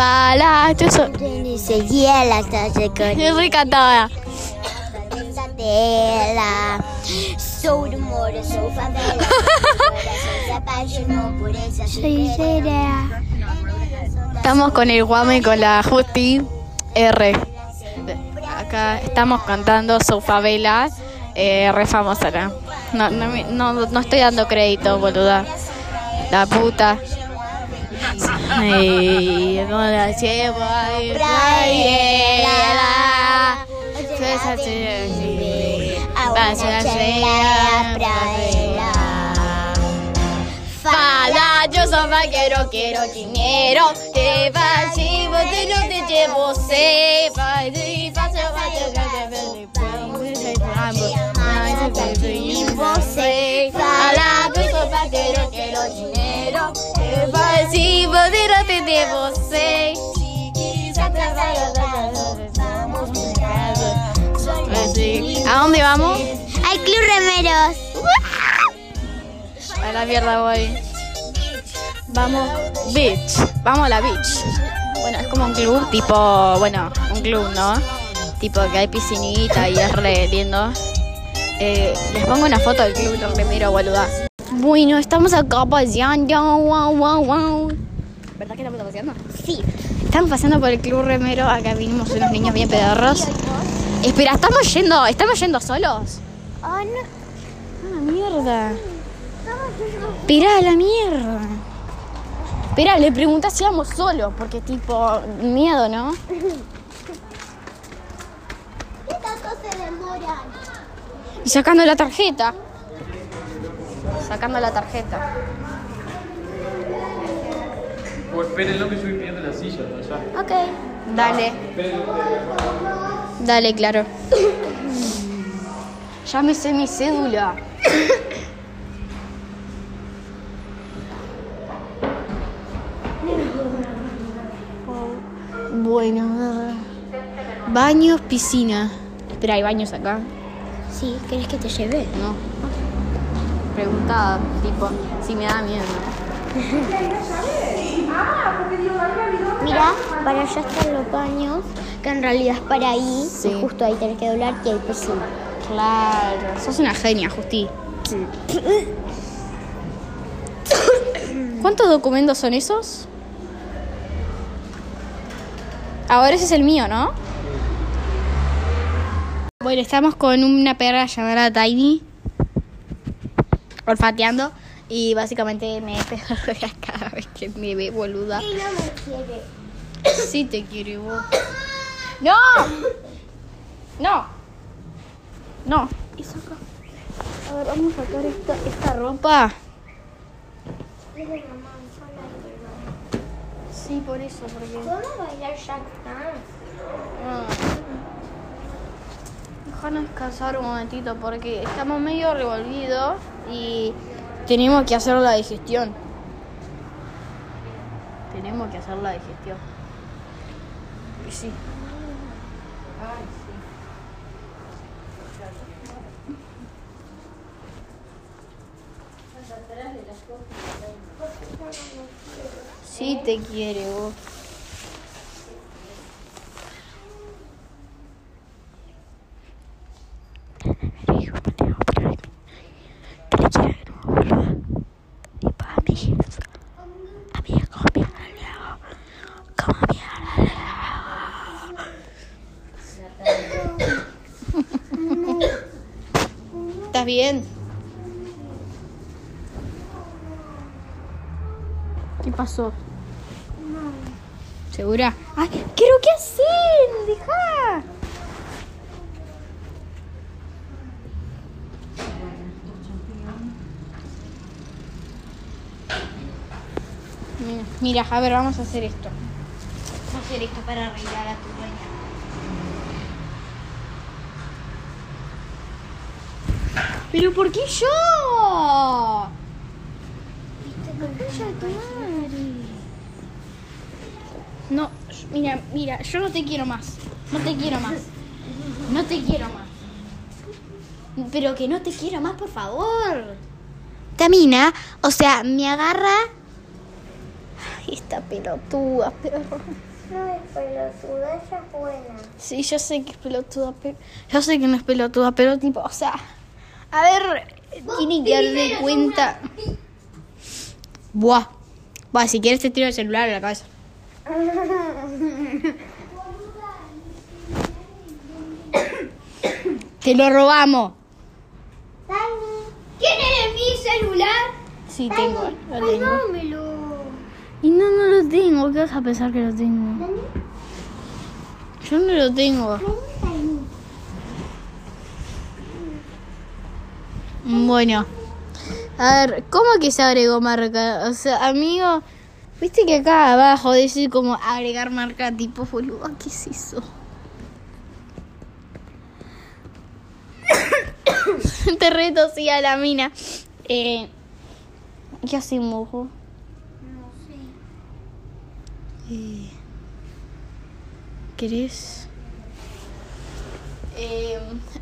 Para, yo soy... Seguía la clase con Yo soy cantada. tela. Sou do moro, sou favela. Se apaixonou por essa será. Estamos con el Guame y con la Justi R. Acá estamos cantando su favela, eh, re famosa acá. No, no, no, no estoy dando crédito, boluda. La puta. Ay, la llevo ahí, praela. Esa sí, Pasa la sea, praela. Fala, yo soy vaquero, quiero dinero. Te vas y vos te lo te se vamos ¿A dónde vamos? Al Club Remeros. A la mierda voy. Vamos, beach. Vamos a la beach. Bueno, es como un club, tipo, bueno, un club, ¿no? Tipo que hay piscinita y es re lindo. Eh, les pongo una foto del club, lo primero, boluda. Bueno, estamos acá paseando. Wow, wow, wow. ¿Verdad que estamos paseando? Sí. Estamos paseando por el club remero. Acá vinimos unos niños bien pedorros. Espera, ¿estamos yendo, estamos yendo solos? Oh, no. Ah, mierda. Espera, la mierda. Espera, le preguntas si íbamos solos, porque tipo, miedo, ¿no? ¿Qué tanto se demoran? Y sacando la tarjeta. Sacando la tarjeta. O espérenlo que estoy pidiendo la silla allá. Ok. Dale. Dale, claro. Ya me sé mi cédula. Bueno, baños, piscina. Espera, ¿hay baños acá? Sí, ¿querés que te lleve? No. Preguntaba, tipo, si me da miedo. Mira, para allá están los baños, que en realidad es para ahí. Sí. Y justo ahí tenés que doblar y hay piscina. Claro. Sos una genia, Justi. ¿Cuántos documentos son esos? Ahora ese es el mío, ¿no? Bueno, estamos con una perra llamada Tiny. Olfateando. Y básicamente me perrea cada vez que me ve boluda. Y no me quiere. Sí te quiere vos. ¡No! No. No. Y saca. A ver, vamos a sacar esta, esta ropa. Sí, por eso, porque. ¿Podemos bailar Jack Dance? Ah. Déjanos descansar un momentito porque estamos medio revolvidos y tenemos que hacer la digestión. Que hacer la digestión. Y sí. Ay, sí. Sí te quiere vos. ¿Estás bien? ¿Qué pasó? ¿Segura? ¡Ay! ¿Quiero qué hacen? ¡Deja! Mira, Mira, a ver, vamos a hacer esto. Vamos a hacer esto para arreglar a tu dueña. ¿Pero por qué yo? Concha de tu madre. No, mira, mira, yo no te quiero más. No te quiero más. No te quiero más. Pero que no te quiero más, por favor. Camina, o sea, me agarra Esta pelotuda, perro. No es pelotuda, ella es buena. Sí, yo sé que es pelotuda, pero. Yo sé que no es pelotuda, pero tipo, o sea. A ver, tiene que darse cuenta. Buah. Buah, si quieres te tiro el celular a la cabeza. Te lo robamos. ¿Tienes mi celular? Sí, tengo. Lo tengo. dámelo. Y no, no lo tengo. ¿Qué vas a pensar que lo tengo? Yo no lo tengo. Bueno. A ver, ¿cómo que se agregó marca? O sea, amigo, viste que acá abajo dice como agregar marca tipo boludo. ¿Qué es eso? Te reto, sí, a la mina. Eh, ¿Qué hacemos, ojo? No sé. Eh, ¿Querés? Eh,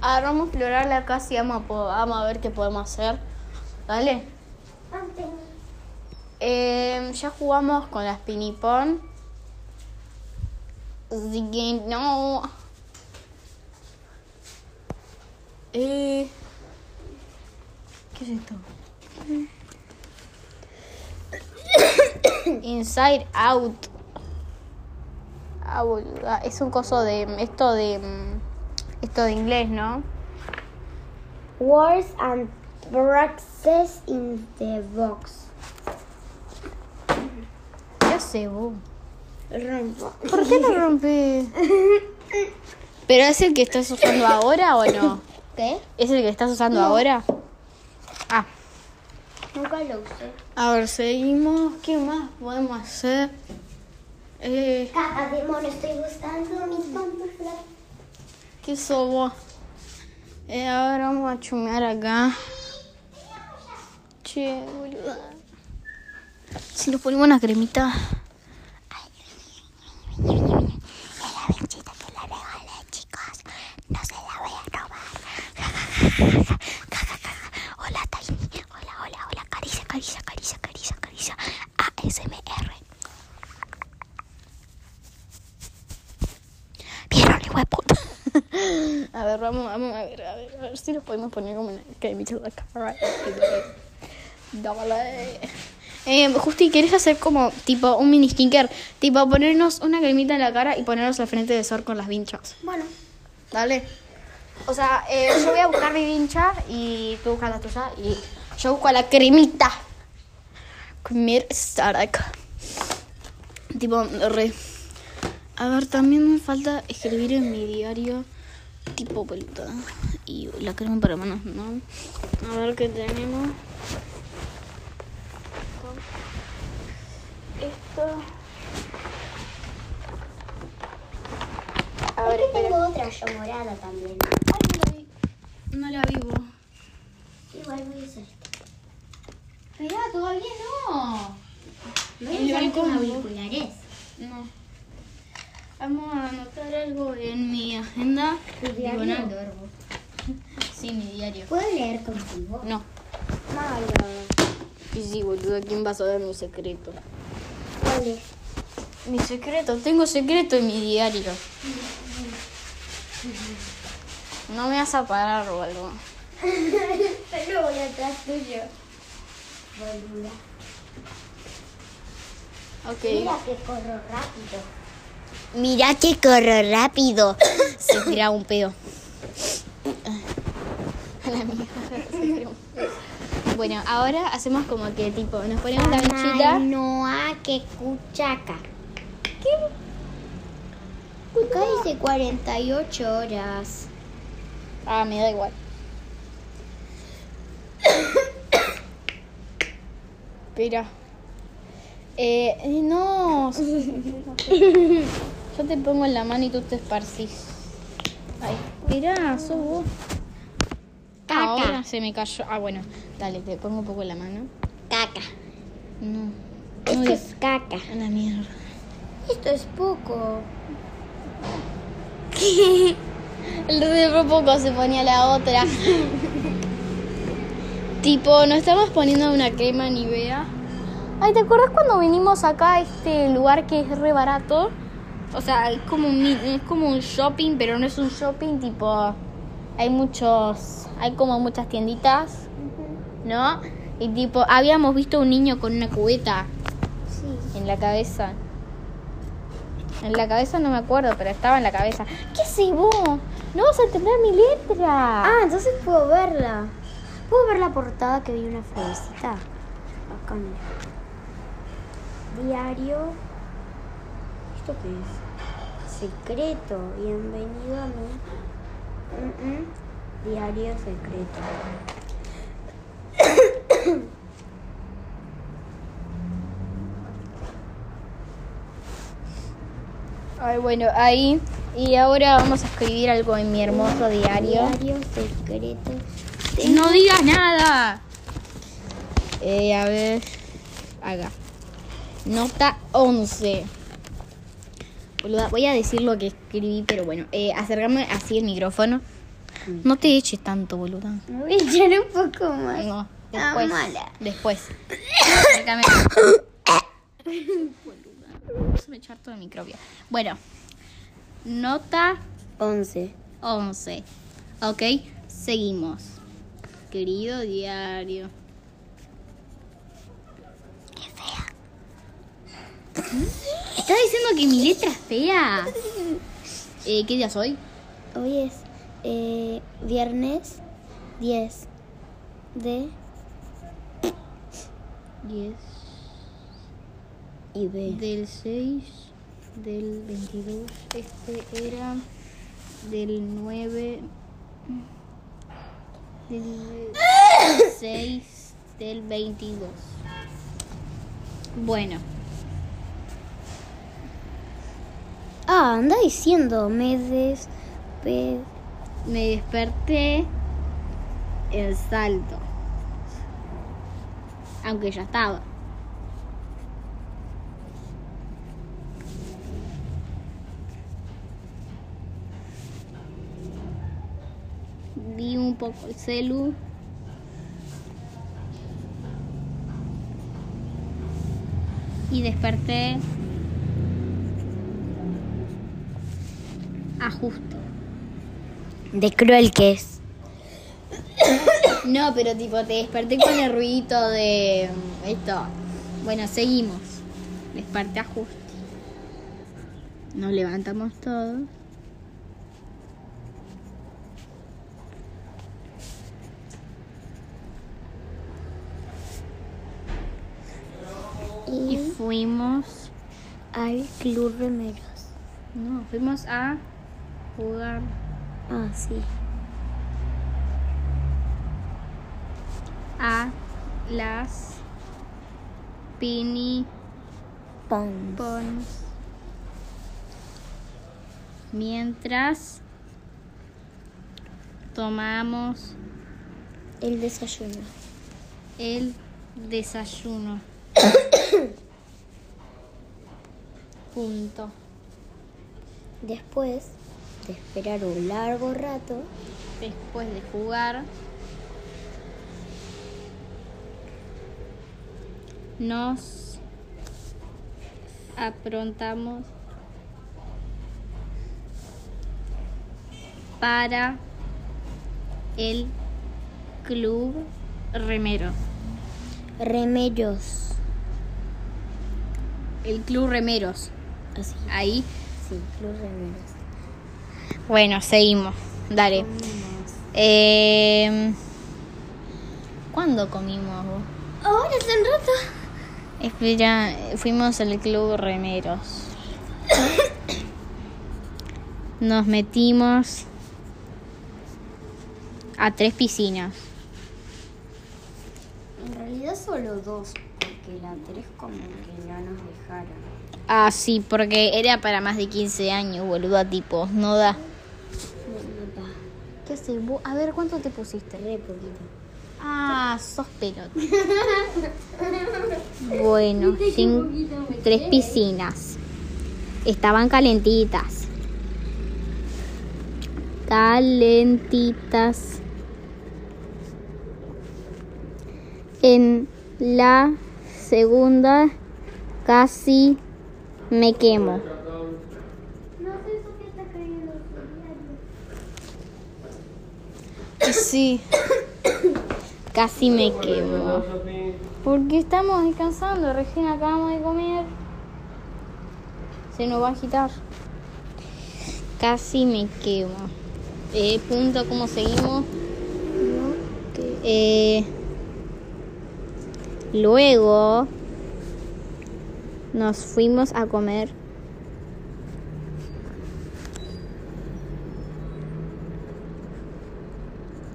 a ver, vamos a explorar la casa y vamos a, po- vamos a ver qué podemos hacer. ¿Dale? Eh, ya jugamos con las pinipón. Así que no. Eh, ¿Qué es esto? Inside Out. Ah, boluda. Es un coso de. Esto de. Esto de inglés, ¿no? Words and boxes in the box. ¿Qué hace vos? Rompo. ¿Por qué lo rompes? ¿Pero es el que estás usando ahora o no? ¿Qué? ¿Es el que estás usando ahora? Ah, Nunca lo usé. a ver, seguimos. ¿Qué más podemos hacer? Eh, Caca de mono, estoy buscando mis pantuflas. ¿Qué somos? Eh, ahora vamos a chumear acá. Che. Si nos ponemos una cremita. Hola, Tiny. Hola, hola, hola. Caricia, caricia, caricia, caricia, caricia. ASMR. ¿Vieron el hueputa? a ver, vamos, vamos a ver, a ver, a ver si nos podemos poner como una cremita en la cara. Dale. Eh, Justi, ¿quieres hacer como tipo un mini skincare? Tipo ponernos una cremita en la cara y ponernos al frente de Sor con las vinchas. Bueno, Dale. O sea, eh, yo voy a buscar mi vincha y tú buscas la tuya y yo busco la cremita. Comer Stark. Tipo, re. A ver, también me falta escribir en mi diario. Tipo, vuelta. Y la crema para manos, ¿no? A ver qué tenemos. Esto. A ver, aquí espera. tengo otra yo morada también. Ay, no la vi. No la vivo. Igual voy a usar esta. Mirá, todavía no. Voy a usar con ¿no? auriculares. No. Vamos a anotar algo en mi agenda. ¿Tu diario? no. Sí, mi diario. ¿Puedo leer contigo? No. Malo. Y sí, boludo, ¿quién va a saber mi secreto? ¿Cuál es? Mi secreto, tengo secreto en mi diario. No me vas a parar o algo. Pero voy atrás tuyo. Boluda. Ok. Mira que corro rápido. Mira que corro rápido. Se tira un pedo. A la mierda, se tira un pedo. Bueno, ahora hacemos como que tipo, nos ponemos la vinchita. No a que cuchaca. ¿Qué? Acá dice 48 horas. Ah, me da igual. Espera. Eh, eh, no. Yo te pongo en la mano y tú te esparcís. Ay, mirá, sos vos. Caca. Ahora se me cayó. Ah, bueno, dale, te pongo un poco en la mano. Caca. No. Esto No, es caca. A la mierda. Esto es poco. El de poco se ponía la otra. tipo, nos estamos poniendo una crema Nivea. Ay, ¿te acuerdas cuando vinimos acá a este lugar que es re barato? O sea, es como un, es como un shopping, pero no es un shopping tipo... Hay muchos... Hay como muchas tienditas, ¿no? Y tipo, habíamos visto un niño con una cubeta Sí. en la cabeza. En la cabeza no me acuerdo, pero estaba en la cabeza. ¿Qué haces vos? No vas a entender mi letra. Ah, entonces puedo verla. ¿Puedo ver la portada que vi una florecita? Acá mira. Diario. ¿Esto qué es? Secreto. Bienvenido a mi. Diario secreto. Ay, bueno, ahí. Y ahora vamos a escribir algo en mi hermoso diario. Diario secreto. No digas nada. Eh, a ver. Acá. Nota 11. Boluda, voy a decir lo que escribí, pero bueno. Eh, acercarme así el micrófono. No te eches tanto, boluda. Me voy a echar un poco más. No, Ah, después. mala. Después. Acércame. Boluda, Se me echar todo el microbio. Bueno. Nota 11. 11. Ok, seguimos. Querido diario. Qué fea. ¿Estás diciendo que mi letra es fea? Eh, ¿Qué día soy? Hoy es eh, viernes 10 de 10 y B. del 6 del 22. Este era del 9 del 6 del 22. Bueno. Ah, anda diciendo meses, pe- Me desperté el salto. Aunque ya estaba. Vi un poco el celu. Y desperté a justo. de cruel que es. No, pero tipo, te desperté con el ruidito de mm, esto. Bueno, seguimos. Desperté a justo. Nos levantamos todos. Y Y fuimos. al Club Remeros. No, fuimos a jugar. Ah, sí. a las pini Pons. pons mientras tomamos El desayuno. el desayuno. Punto. Después de esperar un largo rato, Después de jugar, nos aprontamos para el club remero. remeros. El club remeros. Así. Ahí. Sí, Club Remeros. Bueno, seguimos. Dale. Eh, ¿Cuándo comimos vos? Ahora hace un rato. Espera, fuimos al club Remeros. Nos metimos a tres piscinas. En realidad solo dos, porque la tres como que no nos dejaron. Ah, sí, porque era para más de 15 años, boluda, tipo, no da. ¿Qué haces? A ver, ¿cuánto te pusiste? Re poquito. Ah, sos pelota. Bueno, cin- tres piscinas. Estaban calentitas. Calentitas. En la segunda, casi me quemo. Sí. Casi me quemo. Porque estamos descansando, recién acabamos de comer. Se nos va a agitar. Casi me quemo. Eh, punto, ¿cómo seguimos? Eh, luego nos fuimos a comer.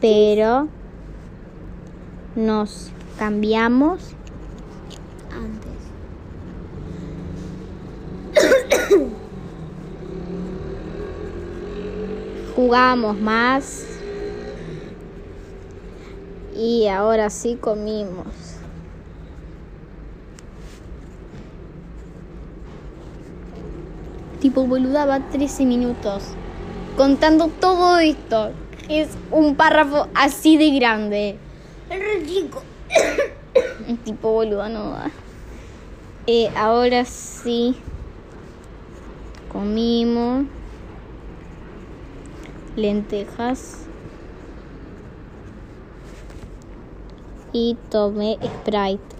Pero nos cambiamos antes. Jugamos más y ahora sí comimos. Tipo boluda va 13 minutos contando todo esto. Es un párrafo así de grande. Es chico. Tipo boluda no da. Eh, ahora sí. Comimos. Lentejas. Y tomé Sprite.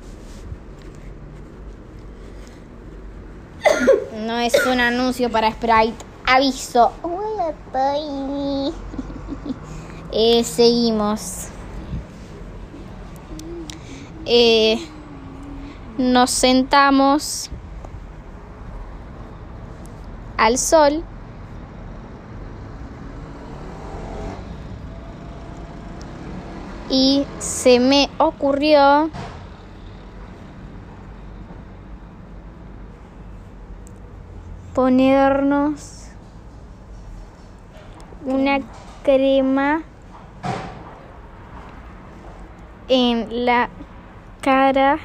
No es un anuncio para Sprite. Aviso. Hola, Tiny. Eh, seguimos. Eh, nos sentamos al sol y se me ocurrió ponernos una crema en la cara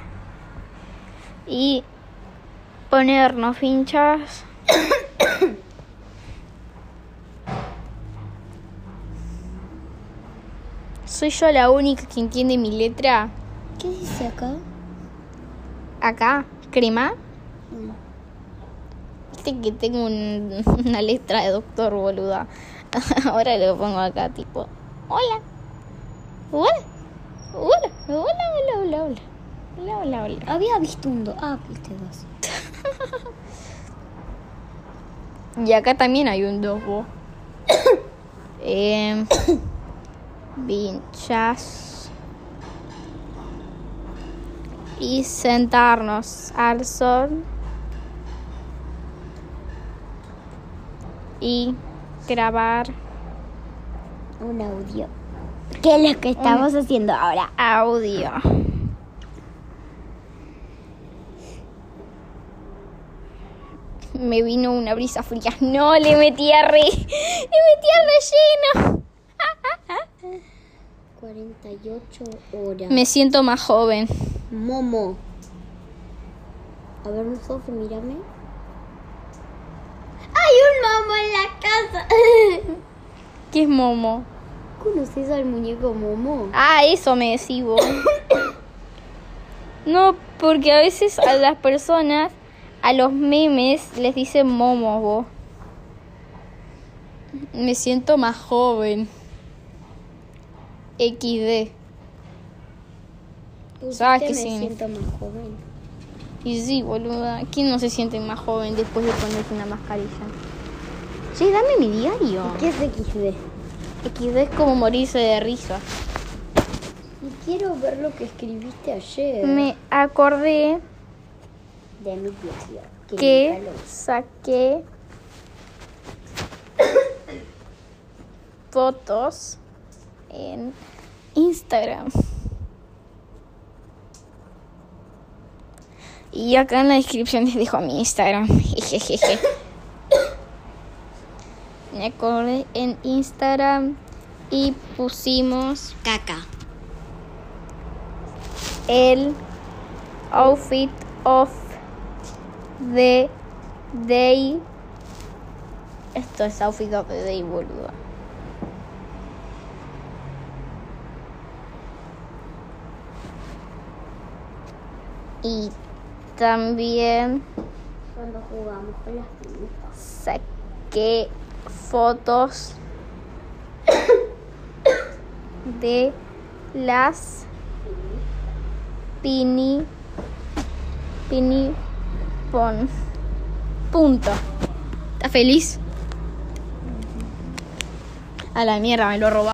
y ponernos finchas. ¿Soy yo la única que entiende mi letra? ¿Qué dice acá? Acá, crema. Viste que tengo un- una letra de doctor, boluda. Ahora lo pongo acá, tipo, hola. Hola. Hola, hola, hola, hola, hola. Hola, hola, hola. Había visto un do. Ah, viste dos. Y acá también hay un dobo. eh, vinchas. Y sentarnos al sol. Y grabar Un audio. ¿Qué es lo que estamos haciendo ahora? audio. Me vino una brisa fría. No, le metí a re. Le metí a relleno. 48 horas. Me siento más joven. Momo. A ver, Sofi, mírame. ¡Hay un momo en la casa! ¿Qué es Momo? ¿Conoces al muñeco Momo? Ah, eso me decís vos. No, porque a veces a las personas, a los memes, les dicen Momo vos. Me siento más joven. XD. ¿Sabes Usted qué me siento más joven. Y sí, boluda. ¿Quién no se siente más joven después de ponerse una mascarilla? Che, dame mi diario. ¿Qué es XD? XD es como morirse de risa. Y quiero ver lo que escribiste ayer. Me acordé De mi diario. que usé. saqué fotos en Instagram. Y acá en la descripción les dejo mi Instagram. Jejeje. En Instagram y pusimos Caca. el outfit of the day. Esto es outfit of the day, boludo. Y también Cuando jugamos con las saqué fotos de las pini pini pon. Punto. ¿estás feliz? a la mierda me lo robó